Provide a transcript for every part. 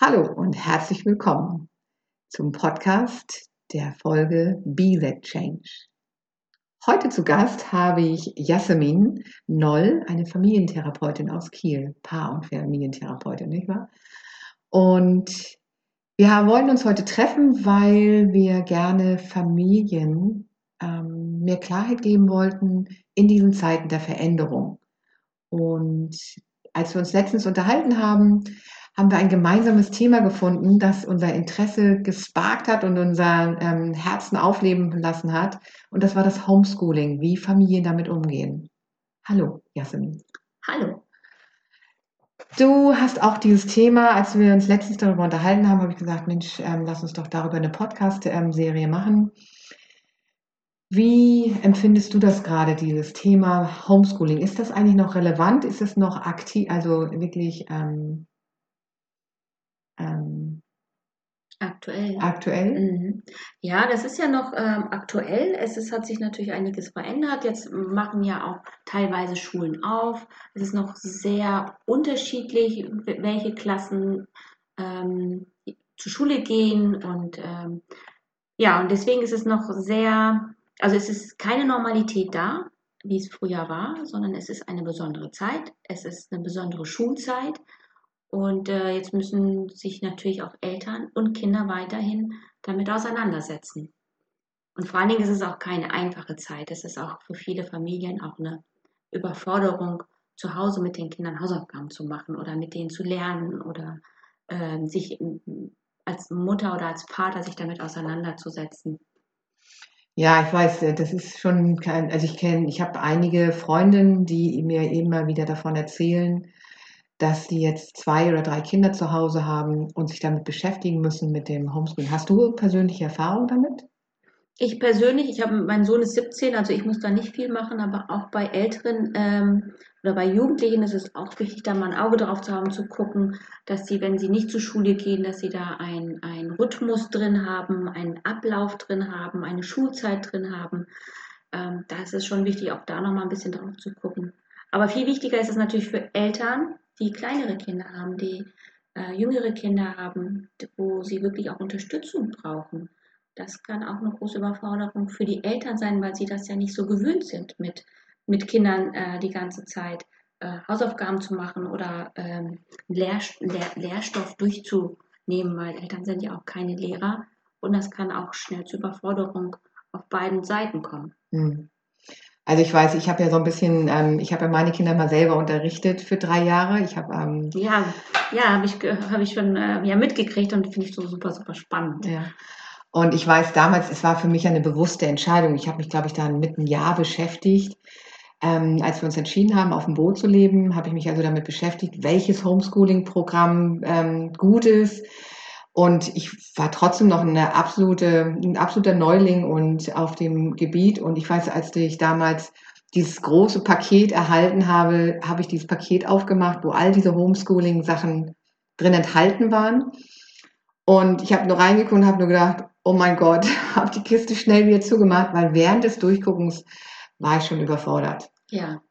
Hallo und herzlich willkommen zum Podcast der Folge Be That Change. Heute zu Gast habe ich Jasmin Noll, eine Familientherapeutin aus Kiel, Paar- und Familientherapeutin, nicht wahr? Und wir wollen uns heute treffen, weil wir gerne Familien ähm, mehr Klarheit geben wollten in diesen Zeiten der Veränderung. Und als wir uns letztens unterhalten haben, haben wir ein gemeinsames Thema gefunden, das unser Interesse gesparkt hat und unser ähm, Herzen aufleben lassen hat. Und das war das Homeschooling, wie Familien damit umgehen. Hallo, Jasmin. Hallo. Du hast auch dieses Thema, als wir uns letztens darüber unterhalten haben, habe ich gesagt, Mensch, ähm, lass uns doch darüber eine Podcast-Serie machen. Wie empfindest du das gerade, dieses Thema Homeschooling? Ist das eigentlich noch relevant? Ist es noch aktiv, also wirklich ähm, ähm, aktuell. Aktuell? Mhm. Ja, das ist ja noch ähm, aktuell. Es ist, hat sich natürlich einiges verändert. Jetzt machen ja auch teilweise Schulen auf. Es ist noch sehr unterschiedlich, welche Klassen ähm, zur Schule gehen. Und ähm, ja, und deswegen ist es noch sehr, also es ist keine Normalität da, wie es früher war, sondern es ist eine besondere Zeit. Es ist eine besondere Schulzeit. Und äh, jetzt müssen sich natürlich auch Eltern und Kinder weiterhin damit auseinandersetzen. Und vor allen Dingen ist es auch keine einfache Zeit. Es ist auch für viele Familien auch eine Überforderung, zu Hause mit den Kindern Hausaufgaben zu machen oder mit denen zu lernen oder äh, sich als Mutter oder als Vater sich damit auseinanderzusetzen. Ja, ich weiß, äh, das ist schon kein, also ich kenne, ich habe einige Freundinnen, die mir immer wieder davon erzählen, dass sie jetzt zwei oder drei Kinder zu Hause haben und sich damit beschäftigen müssen mit dem Homeschooling. Hast du persönliche Erfahrung damit? Ich persönlich, ich habe, mein Sohn ist 17, also ich muss da nicht viel machen, aber auch bei Älteren ähm, oder bei Jugendlichen ist es auch wichtig, da mal ein Auge drauf zu haben, zu gucken, dass sie, wenn sie nicht zur Schule gehen, dass sie da einen Rhythmus drin haben, einen Ablauf drin haben, eine Schulzeit drin haben. Ähm, da ist es schon wichtig, auch da nochmal ein bisschen drauf zu gucken. Aber viel wichtiger ist es natürlich für Eltern, die kleinere Kinder haben, die äh, jüngere Kinder haben, wo sie wirklich auch Unterstützung brauchen. Das kann auch eine große Überforderung für die Eltern sein, weil sie das ja nicht so gewöhnt sind, mit, mit Kindern äh, die ganze Zeit äh, Hausaufgaben zu machen oder ähm, Lehr Lehr Lehrstoff durchzunehmen, weil Eltern sind ja auch keine Lehrer und das kann auch schnell zu Überforderung auf beiden Seiten kommen. Mhm. Also ich weiß, ich habe ja so ein bisschen, ähm, ich habe ja meine Kinder mal selber unterrichtet für drei Jahre. Ich habe ähm, ja, ja, habe ich habe ich schon äh, ja mitgekriegt und finde ich so super super spannend. Ja. Und ich weiß damals, es war für mich eine bewusste Entscheidung. Ich habe mich, glaube ich, dann mit einem Jahr beschäftigt. Ähm, als wir uns entschieden haben, auf dem Boot zu leben, habe ich mich also damit beschäftigt, welches Homeschooling-Programm ähm, gut ist und ich war trotzdem noch eine absolute, ein absoluter Neuling und auf dem Gebiet. Und ich weiß, als ich damals dieses große Paket erhalten habe, habe ich dieses Paket aufgemacht, wo all diese Homeschooling-Sachen drin enthalten waren. Und ich habe nur reingeguckt und habe nur gedacht, oh mein Gott, habe die Kiste schnell wieder zugemacht, weil während des Durchguckens war ich schon überfordert. Ja.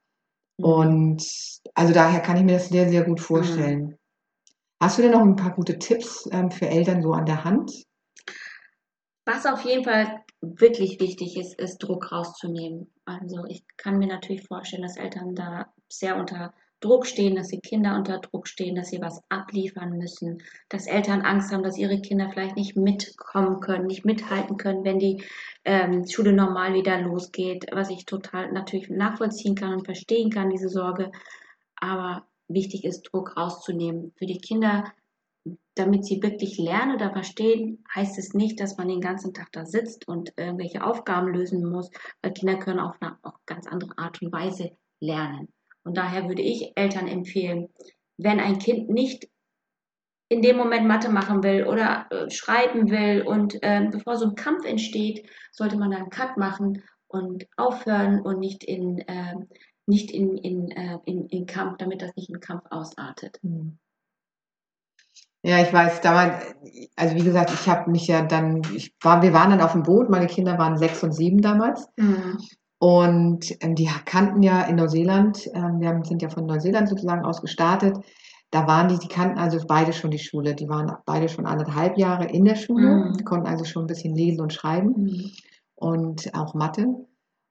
Mhm. Und also daher kann ich mir das sehr, sehr gut vorstellen. Hast du denn noch ein paar gute Tipps ähm, für Eltern so an der Hand? Was auf jeden Fall wirklich wichtig ist, ist Druck rauszunehmen. Also ich kann mir natürlich vorstellen, dass Eltern da sehr unter Druck stehen, dass die Kinder unter Druck stehen, dass sie was abliefern müssen, dass Eltern Angst haben, dass ihre Kinder vielleicht nicht mitkommen können, nicht mithalten können, wenn die ähm, Schule normal wieder losgeht, was ich total natürlich nachvollziehen kann und verstehen kann, diese Sorge. Aber wichtig ist, Druck rauszunehmen. Für die Kinder, damit sie wirklich lernen oder verstehen, heißt es nicht, dass man den ganzen Tag da sitzt und irgendwelche Aufgaben lösen muss, weil Kinder können auf eine auch ganz andere Art und Weise lernen. Und daher würde ich Eltern empfehlen, wenn ein Kind nicht in dem Moment Mathe machen will oder äh, schreiben will und äh, bevor so ein Kampf entsteht, sollte man dann Cut machen und aufhören und nicht in äh, nicht in, in, äh, in Kampf, damit das nicht in Kampf ausartet. Mhm. Ja, ich weiß, damals, also wie gesagt, ich habe mich ja dann, ich war, wir waren dann auf dem Boot, meine Kinder waren sechs und sieben damals. Mhm. Und ähm, die kannten ja in Neuseeland, ähm, wir haben, sind ja von Neuseeland sozusagen aus gestartet, da waren die, die kannten also beide schon die Schule. Die waren beide schon anderthalb Jahre in der Schule, Mhm. konnten also schon ein bisschen lesen und schreiben Mhm. und auch Mathe.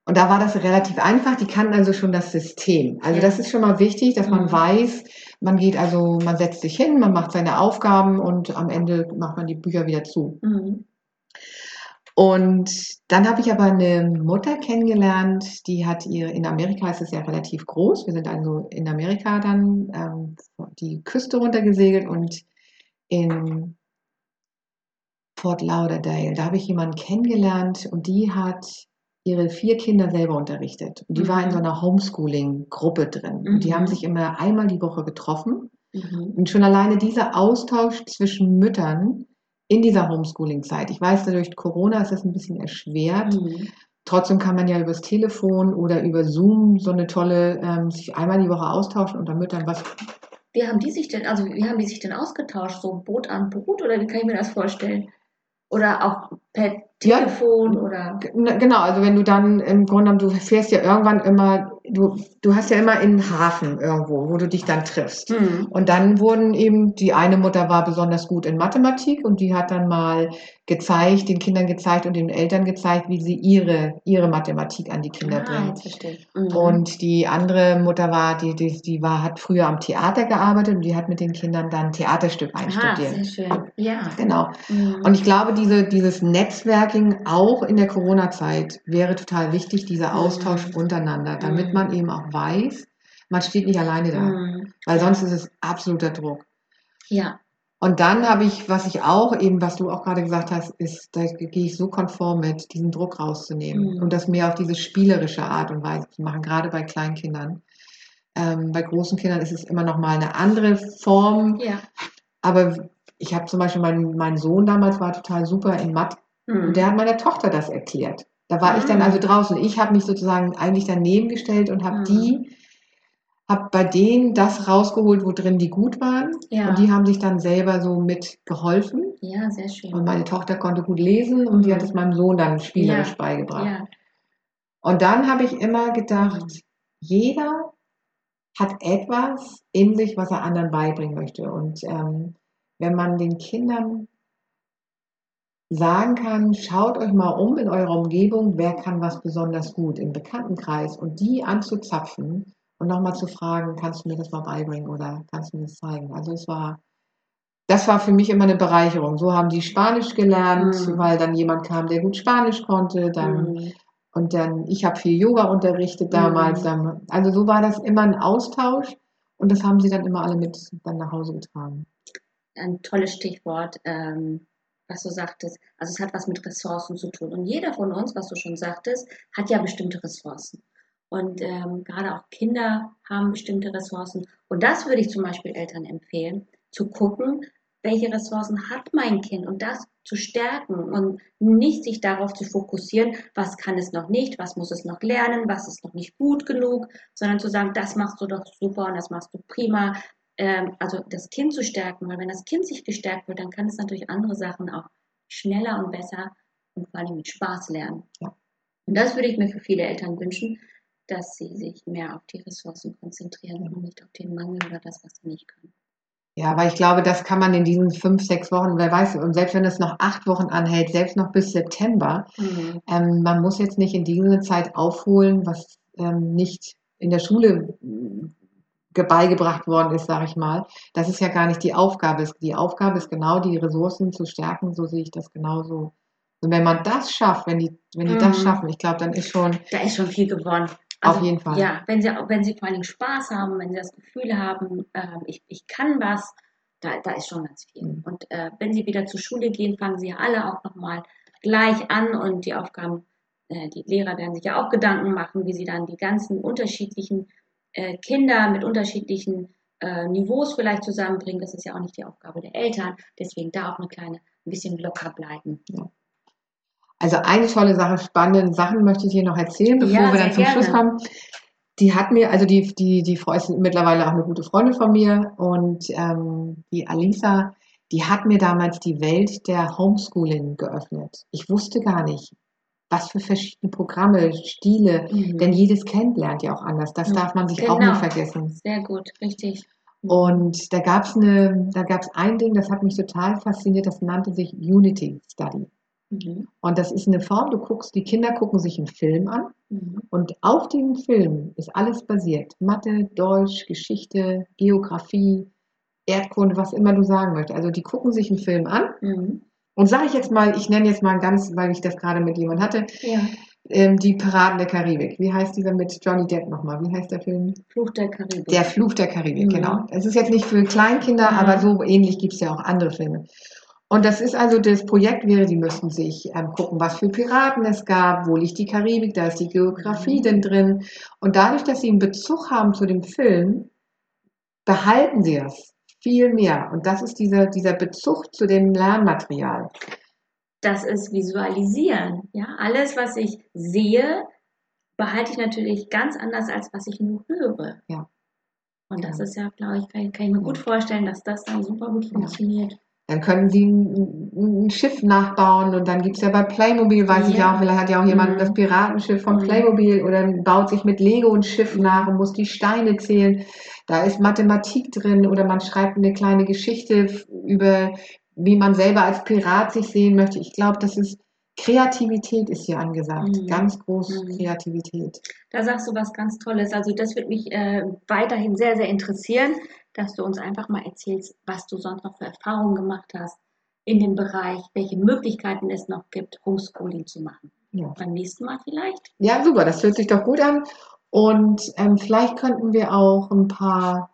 Und da war das relativ einfach. Die kannten also schon das System. Also Ja. das ist schon mal wichtig, dass man Mhm. weiß, man geht also, man setzt sich hin, man macht seine Aufgaben und am Ende macht man die Bücher wieder zu. Mhm. Und dann habe ich aber eine Mutter kennengelernt, die hat ihr, in Amerika ist es ja relativ groß. Wir sind also in Amerika dann ähm, die Küste runtergesegelt und in Fort Lauderdale, da habe ich jemanden kennengelernt und die hat ihre vier Kinder selber unterrichtet. Und die war in so einer Homeschooling-Gruppe drin. Und die Mhm. haben sich immer einmal die Woche getroffen. Mhm. Und schon alleine dieser Austausch zwischen Müttern in dieser Homeschooling-Zeit. Ich weiß, durch Corona ist das ein bisschen erschwert. Mhm. Trotzdem kann man ja übers Telefon oder über Zoom so eine tolle, ähm, sich einmal die Woche austauschen unter Müttern. Was, Wie haben die sich denn, also wie haben die sich denn ausgetauscht? So Boot an Boot oder wie kann ich mir das vorstellen? Oder auch per Ja. Telefon oder? G- na, Genau, also wenn du dann im Grunde genommen, du fährst ja irgendwann immer, du, du hast ja immer einen Hafen irgendwo, wo du dich dann triffst. Mhm. Und dann wurden eben, die eine Mutter war besonders gut in Mathematik und die hat dann mal gezeigt, den Kindern gezeigt und den Eltern gezeigt, wie sie ihre, ihre Mathematik an die Kinder Ah, ich. Mhm. Und die andere Mutter war, die, die, die war, hat früher am Theater gearbeitet und die hat mit den Kindern dann Theaterstück ah, einstudiert. sehr schön. Ja. Genau. Mhm. Und ich glaube, diese, dieses Netzwerking auch in der Corona-Zeit wäre total wichtig, dieser Mhm. Austausch untereinander, damit Mhm. man eben auch weiß, man steht nicht alleine da. Mhm. Weil sonst ist es absoluter Druck. Ja. Und dann habe ich, was ich auch eben, was du auch gerade gesagt hast, ist, da gehe ich so konform mit, diesen Druck rauszunehmen Mhm. und das mehr auf diese spielerische Art und Weise zu machen, gerade bei Kleinkindern. Ähm, bei großen Kindern ist es immer noch mal eine andere Form, Ja. aber ich habe zum Beispiel, mein, mein Sohn damals war total super in Mathe Mhm. und der hat meiner Tochter das erklärt. Da war ich dann Ah. also draußen. Ich habe mich sozusagen eigentlich daneben gestellt und habe Mhm. die, habe bei denen das rausgeholt, wo drin die gut waren. Ja. Und die haben sich dann selber so mit geholfen. ja, sehr schön. Und meine Tochter konnte gut lesen und die hat es meinem Sohn dann spielerisch Ja. beigebracht. ja. Und dann habe ich immer gedacht, jeder hat etwas in sich, was er anderen beibringen möchte. Und ähm, wenn man den Kindern sagen kann, schaut euch mal um in eurer Umgebung, wer kann was besonders gut im Bekanntenkreis und die anzuzapfen und nochmal zu fragen, kannst du mir das mal beibringen oder kannst du mir das zeigen? Also es war, das war für mich immer eine Bereicherung. So haben die Spanisch gelernt, Mhm. weil dann jemand kam, der gut Spanisch konnte, dann Mhm. und dann, ich habe viel Yoga unterrichtet damals. Mhm. Dann, also so war das immer ein Austausch und das haben sie dann immer alle mit dann nach Hause getragen. ein tolles Stichwort, ähm, was du sagtest. Also es hat was mit Ressourcen zu tun. Und jeder von uns, was du schon sagtest, hat ja bestimmte Ressourcen. Und ähm, gerade auch Kinder haben bestimmte Ressourcen. Und das würde ich zum Beispiel Eltern empfehlen, zu gucken, welche Ressourcen hat mein Kind und das zu stärken und nicht sich darauf zu fokussieren, was kann es noch nicht, was muss es noch lernen, was ist noch nicht gut genug, sondern zu sagen, das machst du doch super und das machst du prima, ähm, also das Kind zu stärken, weil wenn das Kind sich gestärkt wird, dann kann es natürlich andere Sachen auch schneller und besser und vor allem mit Spaß lernen. Ja. Und das würde ich mir für viele Eltern wünschen, dass sie sich mehr auf die Ressourcen konzentrieren und nicht auf den Mangel oder das, was sie nicht können. Ja, aber ich glaube, das kann man in diesen fünf, sechs Wochen, wer weiß, und selbst wenn es noch acht Wochen anhält, selbst noch bis September, Mhm. ähm, man muss jetzt nicht in diese Zeit aufholen, was ähm, nicht in der Schule äh, beigebracht worden ist, sage ich mal. Das ist ja gar nicht die Aufgabe. Die Aufgabe ist genau, die Ressourcen zu stärken, so sehe ich das genauso. Und wenn man das schafft, wenn die, wenn die das Mhm. schaffen, ich glaube, dann ist schon, Da ist schon viel gewonnen. Auf jeden Fall. Ja, wenn sie, wenn sie vor allen Dingen Spaß haben, wenn sie das Gefühl haben, ähm, ich, ich kann was, da, da ist schon ganz viel. Mhm. Und äh, wenn sie wieder zur Schule gehen, fangen sie ja alle auch nochmal gleich an und die Aufgaben, äh, die Lehrer werden sich ja auch Gedanken machen, wie sie dann die ganzen unterschiedlichen äh, Kinder mit unterschiedlichen äh, Niveaus vielleicht zusammenbringen. Das ist ja auch nicht die Aufgabe der Eltern. Deswegen da auch eine kleine, ein bisschen locker bleiben. Also eine tolle Sache, spannende Sachen möchte ich dir noch erzählen, bevor Ja, wir dann zum sehr Schluss gerne. kommen. Die hat mir, also die, die, die Frau ist mittlerweile auch eine gute Freundin von mir und ähm, die Alisa, die hat mir damals die Welt der Homeschooling geöffnet. Ich wusste gar nicht, was für verschiedene Programme, Stile, Mhm. denn jedes Kind lernt ja auch anders. Das Mhm. darf man sich auch Genau. nicht vergessen. Sehr gut, richtig. Und da gab es eine, da gab es ein Ding, das hat mich total fasziniert, das nannte sich Unity Study. Mhm. Und das ist eine Form, du guckst, die Kinder gucken sich einen Film an Mhm. und auf diesem Film ist alles basiert. Mathe, Deutsch, Geschichte, Geografie, Erdkunde, was immer du sagen möchtest. Also die gucken sich einen Film an Mhm. und sage ich jetzt mal, ich nenne jetzt mal ganz, weil ich das gerade mit jemand hatte, Ja, ähm, die Piraten der Karibik. Wie heißt dieser mit Johnny Depp nochmal? Wie heißt der Film? Fluch der Karibik. Der Fluch der Karibik, Mhm. genau. Es ist jetzt nicht für Kleinkinder, Mhm. aber so ähnlich gibt es ja auch andere Filme. Und das ist also, das Projekt wäre, die müssten sich ähm, gucken, was für Piraten es gab, wo liegt die Karibik, da ist die Geografie Mhm. denn drin. Und dadurch, dass sie einen Bezug haben zu dem Film, behalten sie das viel mehr. Und das ist dieser, dieser Bezug zu dem Lernmaterial. das ist Visualisieren. Ja, alles, was ich sehe, behalte ich natürlich ganz anders, als was ich nur höre. Ja. Und das Ja. ist ja, glaube ich, kann, kann ich mir gut vorstellen, dass das dann super gut funktioniert. Dann können sie ein, ein Schiff nachbauen und dann gibt es ja bei Playmobil, weiß ich Ja. auch, vielleicht hat ja auch jemand Mhm. das Piratenschiff von Mhm. Playmobil oder baut sich mit Lego ein Schiff nach und muss die Steine zählen. Da ist Mathematik drin oder man schreibt eine kleine Geschichte über, wie man selber als Pirat sich sehen möchte. Ich glaube, das ist Kreativität ist hier angesagt. Mhm. Ganz groß Mhm. Kreativität. Da sagst du was ganz Tolles. Also das würde mich äh, weiterhin sehr, sehr interessieren, dass du uns einfach mal erzählst, was du sonst noch für Erfahrungen gemacht hast in dem Bereich, welche Möglichkeiten es noch gibt, Homeschooling zu machen. Ja. Beim nächsten Mal vielleicht. Ja, super, das hört sich doch gut an. Und ähm, vielleicht könnten wir auch ein paar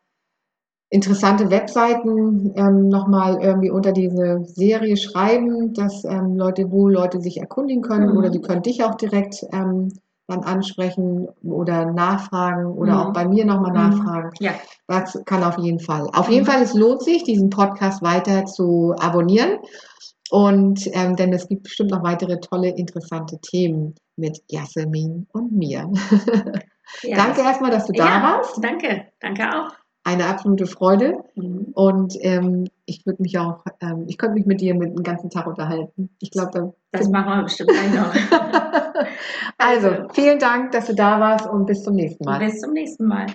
interessante Webseiten ähm, nochmal irgendwie unter diese Serie schreiben, dass ähm, Leute, wo Leute sich erkundigen können Mhm. oder die können dich auch direkt ähm, dann ansprechen oder nachfragen oder Mhm. auch bei mir nochmal Mhm. nachfragen. Ja. Das kann auf jeden Fall. Auf jeden Fall, es lohnt sich, diesen Podcast weiter zu abonnieren. Und ähm, denn es gibt bestimmt noch weitere tolle, interessante Themen mit Jasmin und mir. ja. Danke erstmal, dass du da ja, warst. Danke, danke auch. Eine absolute Freude. Mhm. Und ähm, ich würde mich auch, ähm, ich könnte mich mit dir mit den ganzen Tag unterhalten. Ich glaube, Das machen wir bestimmt noch. also vielen Dank, dass du da warst und bis zum nächsten Mal. Bis zum nächsten Mal.